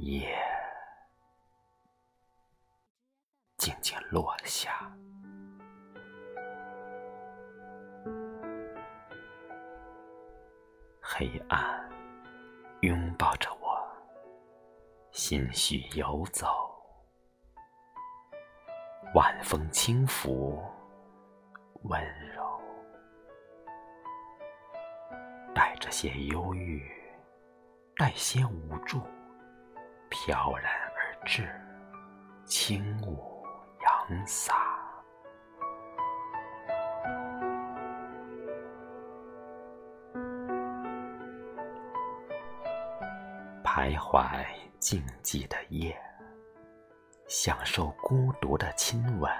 夜静静落下，黑暗拥抱着我，心绪游走，晚风轻拂，温柔，带着些忧郁，带些无助。飘然而至，轻舞扬洒，徘徊静寂的夜，享受孤独的亲吻，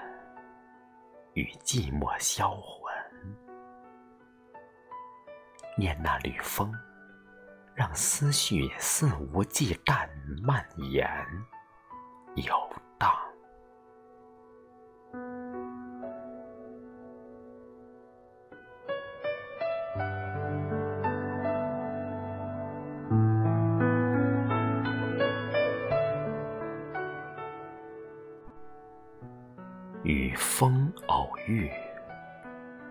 与寂寞销魂，念那缕风。让思绪肆无忌惮蔓延游荡，与风偶遇，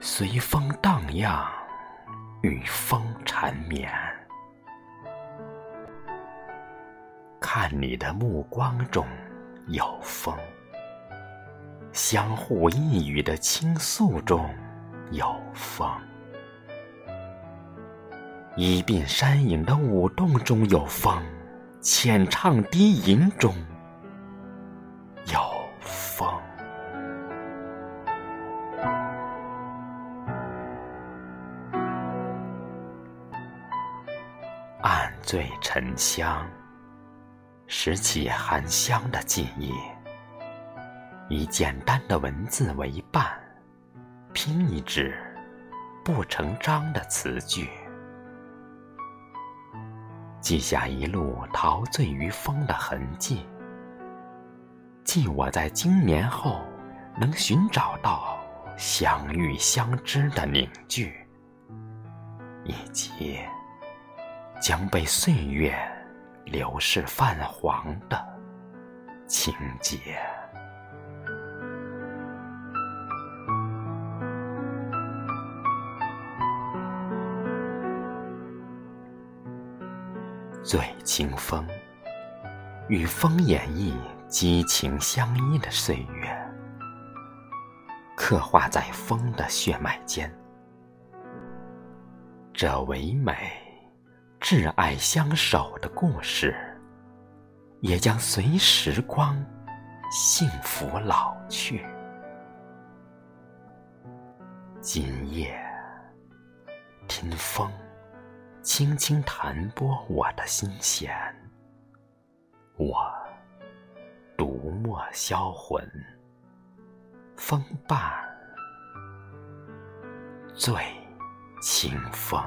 随风荡漾，与风缠绵。看你的目光中有风，相互一语的倾诉中有风，一鬓山影的舞动中有风，浅唱低吟中有风，暗醉沉香。拾起含香的记忆，以简单的文字为伴，拼一纸不成章的词句，记下一路陶醉于风的痕迹，记我在经年后能寻找到相遇相知的凝聚，以及将被岁月。流逝泛黄的情节，醉清风，与风演绎激情相依的岁月，刻画在风的血脉间，这唯美。挚爱相守的故事，也将随时光幸福老去。今夜，听风轻轻弹拨我的心弦，我独默销魂，风伴醉清风。